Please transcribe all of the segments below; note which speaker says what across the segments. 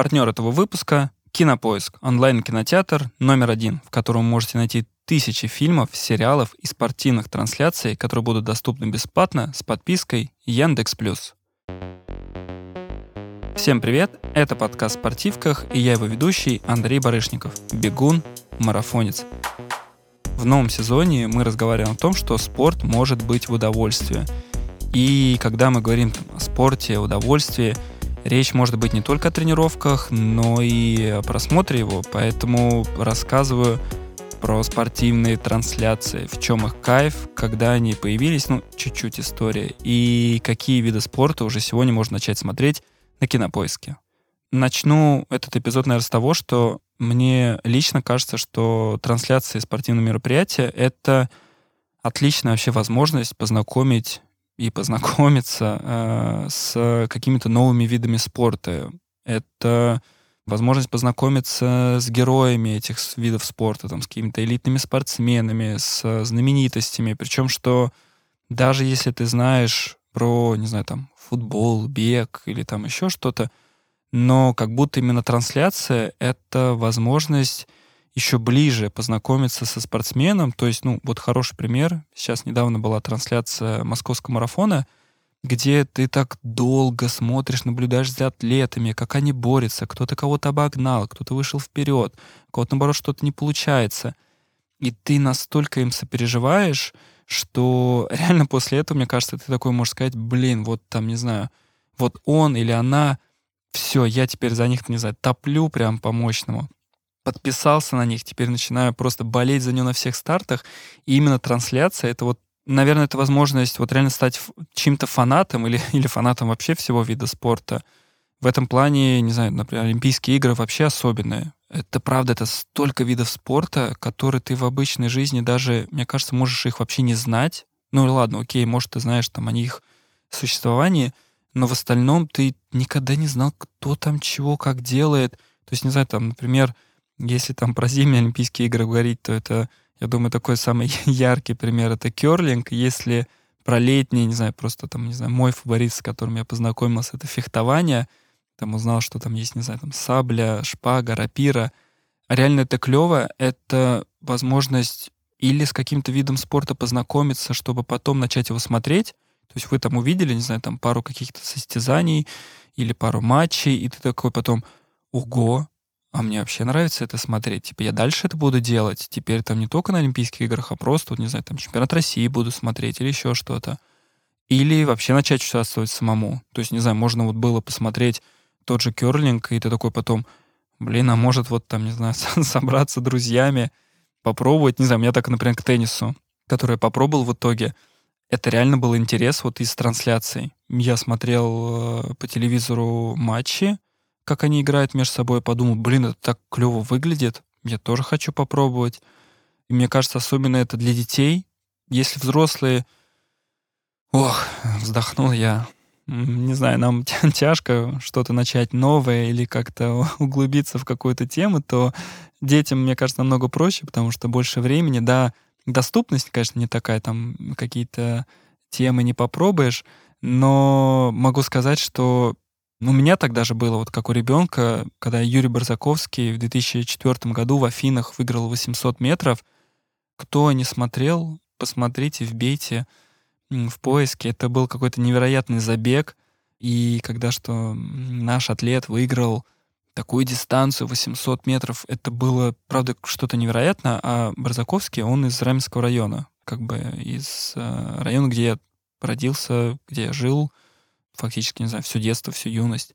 Speaker 1: Партнер этого выпуска — Кинопоиск, онлайн-кинотеатр номер один, в котором можете найти тысячи фильмов, сериалов и спортивных трансляций, которые будут доступны бесплатно с подпиской Яндекс+. Всем привет, это подкаст «В спортивках» и я его ведущий Андрей Барышников, бегун, марафонец. В новом сезоне мы разговариваем о том, что спорт может быть в удовольствие. И когда мы говорим о спорте, удовольствии, речь может быть не только о тренировках, но и о просмотре его. Поэтому рассказываю про спортивные трансляции, в чем их кайф, когда они появились, ну, чуть-чуть история, и какие виды спорта уже сегодня можно начать смотреть на кинопоиске. Начну этот эпизод, наверное, с того, что мне лично кажется, что трансляции спортивного мероприятия — это отличная вообще возможность познакомить и познакомиться э, с какими-то новыми видами спорта. Это возможность познакомиться с героями этих видов спорта, там, с какими-то элитными спортсменами, с знаменитостями. Причем, что даже если ты знаешь про, не знаю, там, футбол, бег или там еще что-то, но как будто именно трансляция — это возможность еще ближе познакомиться со спортсменом. То есть, ну, вот хороший пример. Сейчас недавно была трансляция московского марафона, где ты так долго смотришь, наблюдаешь за атлетами, как они борются, кто-то кого-то обогнал, кто-то вышел вперед, у кого-то, наоборот, что-то не получается. И ты настолько им сопереживаешь, что реально после этого, мне кажется, ты такой можешь сказать, блин, вот там, не знаю, вот он или она — все, я теперь за них, не знаю, топлю прям по-мощному. Подписался на них, теперь начинаю просто болеть за нее на всех стартах. И именно трансляция — это вот, наверное, это возможность вот реально стать чьим-то фанатом или, или фанатом вообще всего вида спорта. В этом плане, не знаю, например, Олимпийские игры вообще особенные. Это правда, это столько видов спорта, которые ты в обычной жизни даже, мне кажется, можешь их вообще не знать. Ну ладно, окей, может, ты знаешь там о них существовании, но в остальном ты никогда не знал, кто там чего, как делает. То есть, не знаю, там, например, если там про зимние Олимпийские игры говорить, то это, я думаю, такой самый яркий пример — это керлинг. Если про летние, не знаю, просто там, не знаю, мой фаворит, с которым я познакомился, это фехтование. Там узнал, что там есть, не знаю, там сабля, шпага, рапира. Реально это клево, это возможность или с каким-то видом спорта познакомиться, чтобы потом начать его смотреть, то есть вы там увидели, не знаю, там пару каких-то состязаний или пару матчей, и ты такой потом, ого, а мне вообще нравится это смотреть. Типа я дальше это буду делать. Теперь там не только на Олимпийских играх, а просто, вот, не знаю, там чемпионат России буду смотреть или еще что-то. Или вообще начать участвовать самому. То есть, не знаю, можно вот было посмотреть тот же керлинг, и ты такой потом, блин, а может вот там, не знаю, собраться друзьями, попробовать. Не знаю, у меня так, например, к теннису, который я попробовал в итоге — это реально был интерес вот из трансляций. Я смотрел э, по телевизору матчи, как они играют между собой, подумал, блин, это так клево выглядит, я тоже хочу попробовать. И мне кажется, особенно это для детей. Если взрослые... Ох, вздохнул я. Не знаю, нам тяжко что-то начать новое или как-то углубиться в какую-то тему, то детям, мне кажется, намного проще, потому что больше времени, да, доступность, конечно, не такая, там какие-то темы не попробуешь, но могу сказать, что у меня так даже было, вот как у ребенка, когда Юрий Барзаковский в 2004 году в Афинах выиграл 800 метров. Кто не смотрел, посмотрите, вбейте в поиске. Это был какой-то невероятный забег. И когда что наш атлет выиграл такую дистанцию 800 метров. Это было, правда, что-то невероятное. А Барзаковский, он из Раменского района, как бы из э, района, где я родился, где я жил, фактически, не знаю, все детство, всю юность.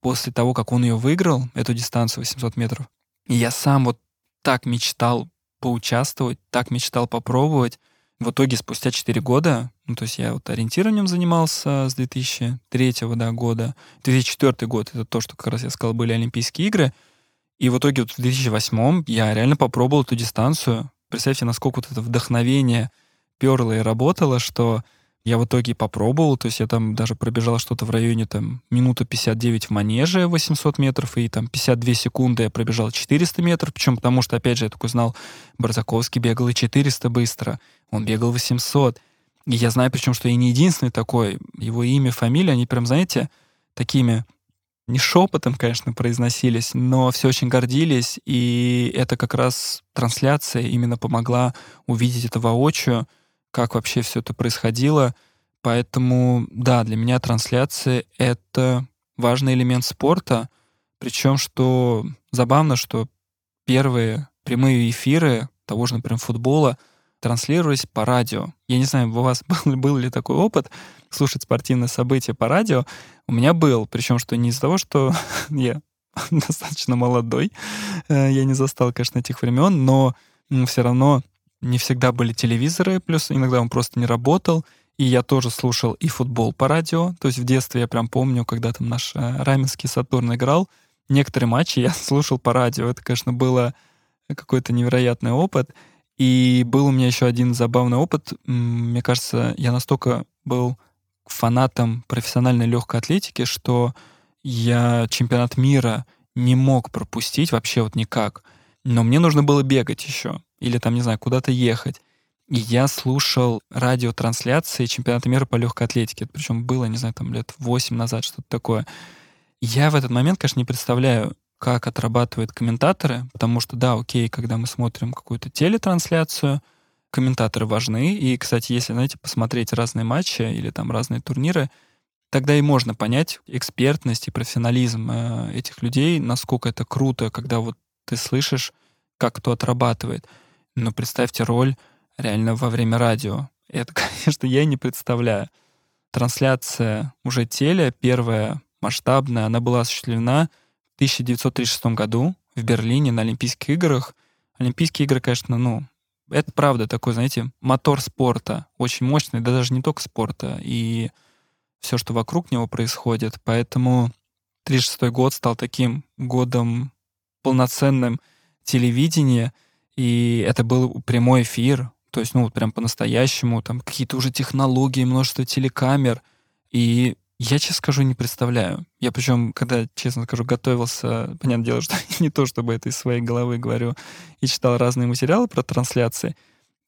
Speaker 1: После того, как он ее выиграл, эту дистанцию 800 метров, я сам вот так мечтал поучаствовать, так мечтал попробовать. В итоге спустя 4 года, ну, то есть я вот ориентированием занимался с 2003 да, года. 2004 год — это то, что как раз я сказал, были Олимпийские игры. И в итоге вот в 2008 я реально попробовал эту дистанцию. Представьте, насколько вот это вдохновение перло и работало, что я в итоге попробовал, то есть я там даже пробежал что-то в районе там минуты 59 в манеже 800 метров, и там 52 секунды я пробежал 400 метров, причем потому что, опять же, я такой знал, Барзаковский бегал и 400 быстро, он бегал 800. И я знаю, причем, что я не единственный такой, его имя, фамилия, они прям, знаете, такими не шепотом, конечно, произносились, но все очень гордились, и это как раз трансляция именно помогла увидеть это воочию, как вообще все это происходило. Поэтому, да, для меня трансляция — это важный элемент спорта, причем, что забавно, что первые прямые эфиры того же, например, футбола транслировались по радио. Я не знаю, у вас был, был ли такой опыт слушать спортивные события по радио. У меня был, причем что не из-за того, что я достаточно молодой, э, я не застал, конечно, этих времен, но все равно не всегда были телевизоры, плюс иногда он просто не работал, и я тоже слушал и футбол по радио, то есть в детстве я прям помню, когда там наш э, Раменский Сатурн играл, некоторые матчи я слушал по радио, это, конечно, было какой-то невероятный опыт. И был у меня еще один забавный опыт. Мне кажется, я настолько был фанатом профессиональной легкой атлетики, что я чемпионат мира не мог пропустить вообще вот никак. Но мне нужно было бегать еще. Или там, не знаю, куда-то ехать. И я слушал радиотрансляции чемпионата мира по легкой атлетике. Причем было, не знаю, там лет 8 назад, что-то такое. Я в этот момент, конечно, не представляю, как отрабатывают комментаторы, потому что, да, окей, когда мы смотрим какую-то телетрансляцию, комментаторы важны. И, кстати, если, знаете, посмотреть разные матчи или там разные турниры, тогда и можно понять экспертность и профессионализм э, этих людей, насколько это круто, когда вот ты слышишь, как кто отрабатывает. Но представьте роль реально во время радио. Это, конечно, я не представляю. Трансляция уже теле, первая масштабная, она была осуществлена 1936 году в Берлине на Олимпийских играх. Олимпийские игры, конечно, ну, это правда такой, знаете, мотор спорта, очень мощный, да даже не только спорта, и все, что вокруг него происходит. Поэтому 36 год стал таким годом полноценным телевидения, и это был прямой эфир, то есть, ну, вот прям по-настоящему, там какие-то уже технологии, множество телекамер, и я, честно скажу, не представляю. Я причем, когда, честно скажу, готовился, понятное дело, что не то, чтобы это из своей головы говорю, и читал разные материалы про трансляции,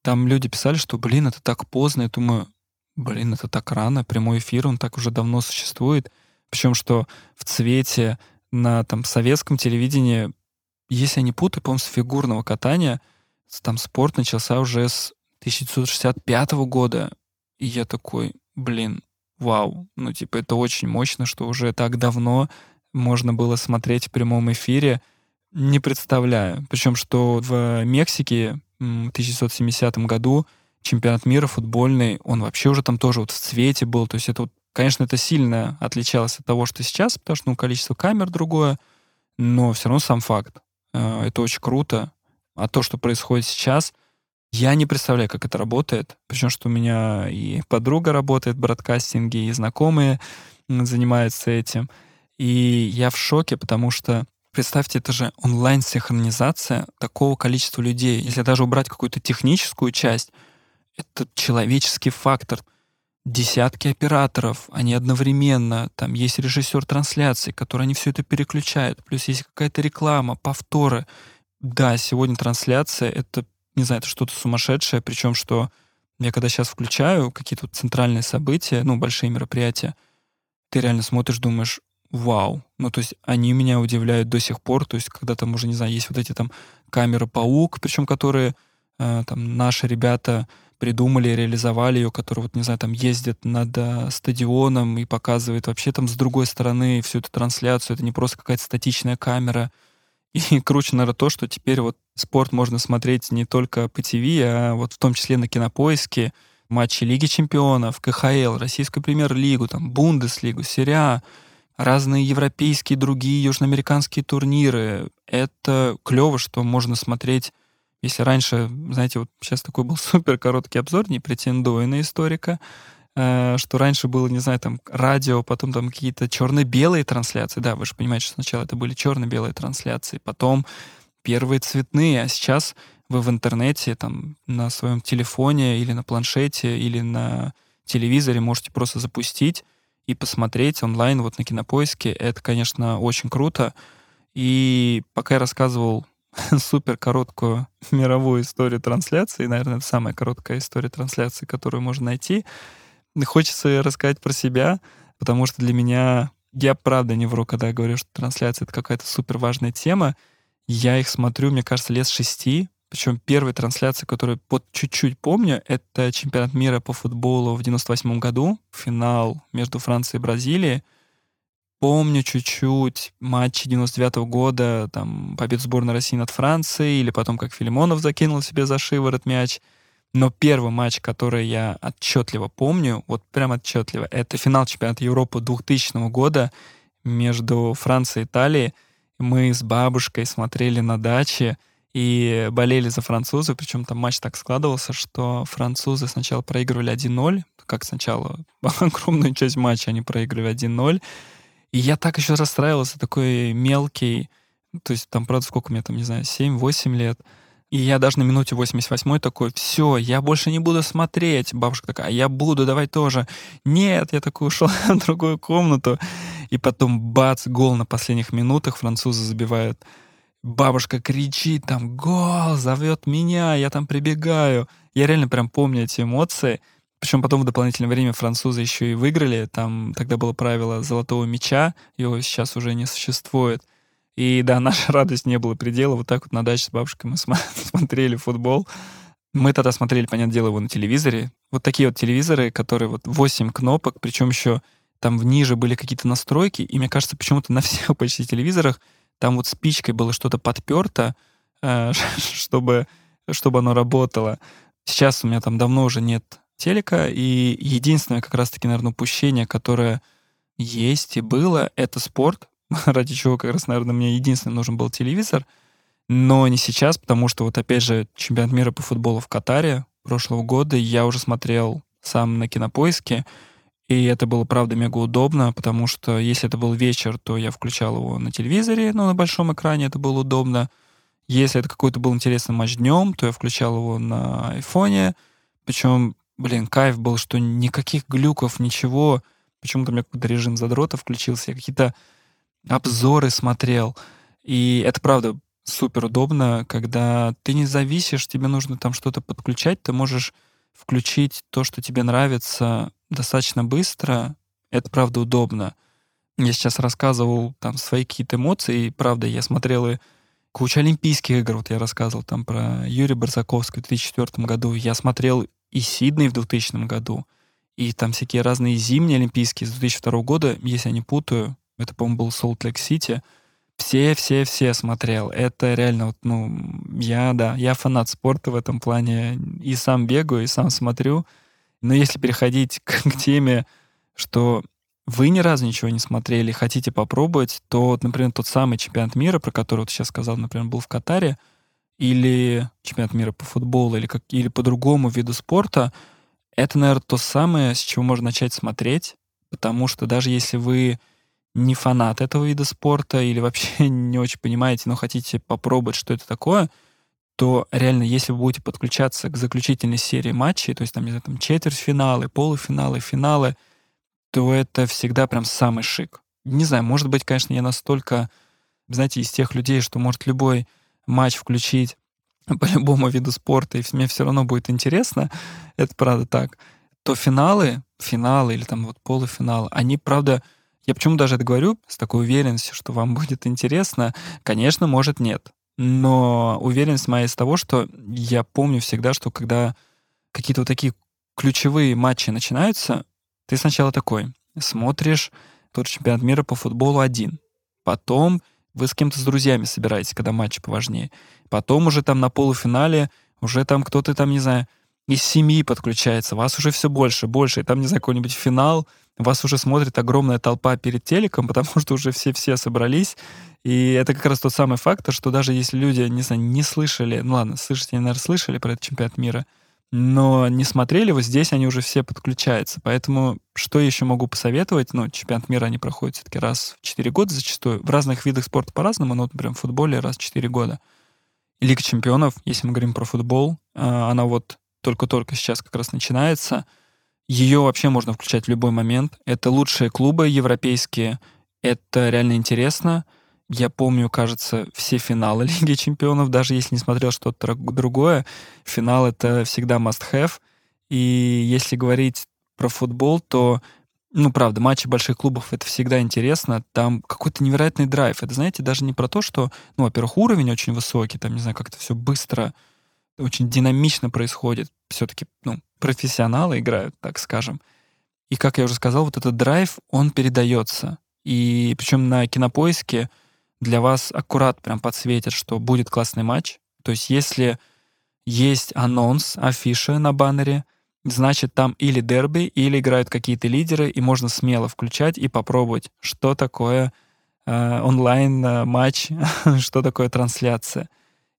Speaker 1: там люди писали, что, блин, это так поздно. Я думаю, блин, это так рано, прямой эфир, он так уже давно существует. Причем, что в цвете на там советском телевидении, если я не путаю, по-моему, с фигурного катания, там спорт начался уже с 1965 года. И я такой, блин, вау, ну, типа, это очень мощно, что уже так давно можно было смотреть в прямом эфире. Не представляю. Причем, что в Мексике в 1970 году чемпионат мира футбольный, он вообще уже там тоже вот в цвете был. То есть это, вот, конечно, это сильно отличалось от того, что сейчас, потому что ну, количество камер другое, но все равно сам факт. Э, это очень круто. А то, что происходит сейчас, я не представляю, как это работает. Причем, что у меня и подруга работает в бродкастинге, и знакомые занимаются этим. И я в шоке, потому что Представьте, это же онлайн-синхронизация такого количества людей. Если даже убрать какую-то техническую часть, это человеческий фактор. Десятки операторов, они одновременно, там есть режиссер трансляции, который они все это переключают, плюс есть какая-то реклама, повторы. Да, сегодня трансляция — это не знаю, это что-то сумасшедшее, причем что я когда сейчас включаю какие-то центральные события, ну, большие мероприятия, ты реально смотришь, думаешь, вау. Ну, то есть они меня удивляют до сих пор, то есть когда там уже, не знаю, есть вот эти там камеры паук, причем которые э, там наши ребята придумали, реализовали ее, которые, вот, не знаю, там ездят над э, стадионом и показывают вообще там с другой стороны всю эту трансляцию. Это не просто какая-то статичная камера. И круче, наверное, то, что теперь вот спорт можно смотреть не только по ТВ, а вот в том числе на Кинопоиске, матчи Лиги Чемпионов, КХЛ, Российскую Премьер-лигу, там, Бундеслигу, Серия разные европейские, другие южноамериканские турниры. Это клево, что можно смотреть если раньше, знаете, вот сейчас такой был супер короткий обзор, не претендую на историка, Э, что раньше было, не знаю, там радио, потом там какие-то черно-белые трансляции. Да, вы же понимаете, что сначала это были черно-белые трансляции, потом первые цветные, а сейчас вы в интернете, там, на своем телефоне или на планшете или на телевизоре можете просто запустить и посмотреть онлайн вот на Кинопоиске. Это, конечно, очень круто. И пока я рассказывал супер короткую мировую историю трансляции, наверное, это самая короткая история трансляции, которую можно найти, Хочется рассказать про себя, потому что для меня я правда не вру, когда я говорю, что трансляция — это какая-то супер важная тема. Я их смотрю, мне кажется, лет шести. Причем первая трансляция, которую под чуть-чуть помню, это чемпионат мира по футболу в 98 году, финал между Францией и Бразилией. Помню чуть-чуть матчи 99 -го года, там, победу сборной России над Францией, или потом, как Филимонов закинул себе за шиворот мяч — но первый матч, который я отчетливо помню, вот прям отчетливо, это финал чемпионата Европы 2000 года между Францией и Италией. Мы с бабушкой смотрели на даче и болели за французов, причем там матч так складывался, что французы сначала проигрывали 1-0, как сначала огромную часть матча они проигрывали 1-0, и я так еще расстраивался, такой мелкий, то есть там, правда, сколько мне там, не знаю, 7-8 лет, и я даже на минуте 88 такой, все, я больше не буду смотреть. Бабушка такая, а я буду, давай тоже. Нет, я такой ушел в другую комнату. И потом бац, гол на последних минутах, французы забивают. Бабушка кричит там, гол, зовет меня, я там прибегаю. Я реально прям помню эти эмоции. Причем потом в дополнительное время французы еще и выиграли. Там тогда было правило золотого мяча, его сейчас уже не существует. И да, наша радость не было предела. Вот так вот на даче с бабушкой мы смотрели футбол. Мы тогда смотрели, понятное дело, его на телевизоре. Вот такие вот телевизоры, которые вот 8 кнопок, причем еще там ниже были какие-то настройки, и мне кажется, почему-то на всех почти телевизорах там вот спичкой было что-то подперто, э, чтобы, чтобы оно работало. Сейчас у меня там давно уже нет телека, и единственное как раз-таки, наверное, упущение, которое есть и было, это спорт. ради чего как раз, наверное, мне единственный нужен был телевизор, но не сейчас, потому что вот опять же чемпионат мира по футболу в Катаре прошлого года я уже смотрел сам на кинопоиске, и это было, правда, мега удобно, потому что если это был вечер, то я включал его на телевизоре, но на большом экране это было удобно. Если это какой-то был интересный матч днем, то я включал его на айфоне. Причем, блин, кайф был, что никаких глюков, ничего. Почему-то у меня какой-то режим задрота включился. Я какие-то обзоры смотрел. И это правда супер удобно, когда ты не зависишь, тебе нужно там что-то подключать, ты можешь включить то, что тебе нравится достаточно быстро. Это правда удобно. Я сейчас рассказывал там свои какие-то эмоции, и правда, я смотрел и кучу олимпийских игр, вот я рассказывал там про Юрия Барзаковского в 2004 году, я смотрел и Сидней в 2000 году, и там всякие разные зимние олимпийские с 2002 года, если я не путаю, это, по-моему, был Солт-Лейк-Сити. Все-все-все смотрел. Это реально, вот, ну, я, да, я фанат спорта в этом плане. И сам бегаю, и сам смотрю. Но если переходить к, к теме, что вы ни разу ничего не смотрели, хотите попробовать, то, например, тот самый чемпионат мира, про который вот сейчас сказал, например, был в Катаре, или чемпионат мира по футболу, или, как, или по другому виду спорта, это, наверное, то самое, с чего можно начать смотреть, потому что даже если вы не фанат этого вида спорта или вообще не очень понимаете, но хотите попробовать, что это такое, то реально, если вы будете подключаться к заключительной серии матчей, то есть там, не знаю, там четвертьфиналы, полуфиналы, финалы, то это всегда прям самый шик. Не знаю, может быть, конечно, я настолько, знаете, из тех людей, что может любой матч включить по любому виду спорта, и мне все равно будет интересно, это правда так, то финалы, финалы или там вот полуфиналы, они, правда, я почему даже это говорю с такой уверенностью, что вам будет интересно? Конечно, может, нет. Но уверенность моя из того, что я помню всегда, что когда какие-то вот такие ключевые матчи начинаются, ты сначала такой смотришь тот чемпионат мира по футболу один. Потом вы с кем-то с друзьями собираетесь, когда матч поважнее. Потом уже там на полуфинале уже там кто-то там, не знаю, из семьи подключается, вас уже все больше, больше, и там, не знаю, какой-нибудь финал, вас уже смотрит огромная толпа перед телеком, потому что уже все-все собрались, и это как раз тот самый фактор, что даже если люди, не знаю, не слышали, ну ладно, слышите, наверное, слышали про этот чемпионат мира, но не смотрели, вот здесь они уже все подключаются. Поэтому что еще могу посоветовать? Ну, чемпионат мира они проходят все-таки раз в 4 года зачастую. В разных видах спорта по-разному, но, например, в футболе раз в 4 года. Лига чемпионов, если мы говорим про футбол, а, она вот только-только сейчас как раз начинается. Ее вообще можно включать в любой момент. Это лучшие клубы европейские. Это реально интересно. Я помню, кажется, все финалы Лиги Чемпионов, даже если не смотрел что-то другое, финал — это всегда must-have. И если говорить про футбол, то Ну, правда, матчи больших клубов — это всегда интересно. Там какой-то невероятный драйв. Это, знаете, даже не про то, что, ну, во-первых, уровень очень высокий, там, не знаю, как-то все быстро, очень динамично происходит. Все-таки, ну, профессионалы играют, так скажем. И, как я уже сказал, вот этот драйв, он передается. И причем на кинопоиске для вас аккурат прям подсветят, что будет классный матч. То есть если есть анонс, афиша на баннере, значит там или дерби, или играют какие-то лидеры, и можно смело включать и попробовать, что такое э, онлайн-матч, что такое трансляция.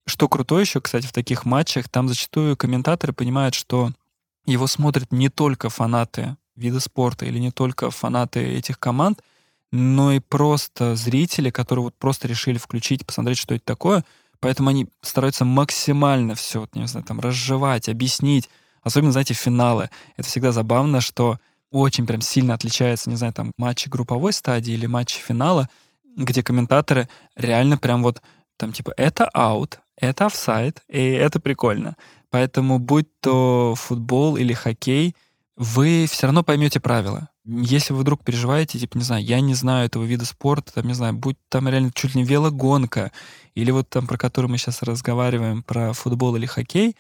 Speaker 1: Что круто еще, кстати, в таких матчах, там зачастую комментаторы понимают, что его смотрят не только фанаты вида спорта или не только фанаты этих команд, но и просто зрители, которые вот просто решили включить, посмотреть, что это такое. Поэтому они стараются максимально все, вот, не знаю, там, разжевать, объяснить. Особенно, знаете, финалы. Это всегда забавно, что очень прям сильно отличается, не знаю, там, матчи групповой стадии или матчи финала, где комментаторы реально прям вот там типа это аут, это офсайд, и это прикольно. Поэтому будь то футбол или хоккей, вы все равно поймете правила. Если вы вдруг переживаете, типа, не знаю, я не знаю этого вида спорта, там, не знаю, будь там реально чуть ли не велогонка, или вот там, про который мы сейчас разговариваем, про футбол или хоккей,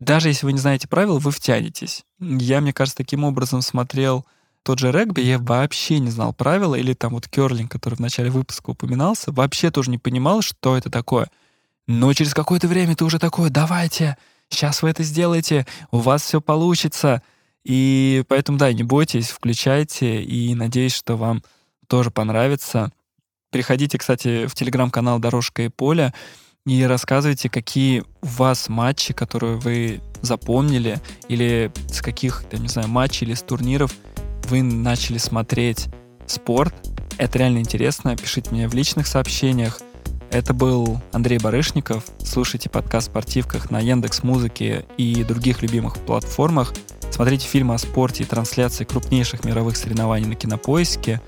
Speaker 1: даже если вы не знаете правил, вы втянетесь. Я, мне кажется, таким образом смотрел тот же регби, я вообще не знал правила, или там вот керлинг, который в начале выпуска упоминался, вообще тоже не понимал, что это такое. Но через какое-то время ты уже такой, давайте, сейчас вы это сделаете, у вас все получится — и поэтому, да, не бойтесь, включайте, и надеюсь, что вам тоже понравится. Приходите, кстати, в телеграм-канал «Дорожка и поле» и рассказывайте, какие у вас матчи, которые вы запомнили, или с каких, я не знаю, матчей или с турниров вы начали смотреть спорт. Это реально интересно. Пишите мне в личных сообщениях. Это был Андрей Барышников. Слушайте подкаст «Спортивках» на Яндекс Музыке и других любимых платформах. Смотрите фильмы о спорте и трансляции крупнейших мировых соревнований на Кинопоиске.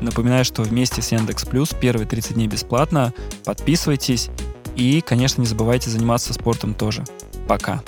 Speaker 1: Напоминаю, что вместе с Яндекс Плюс первые 30 дней бесплатно. Подписывайтесь и, конечно, не забывайте заниматься спортом тоже. Пока.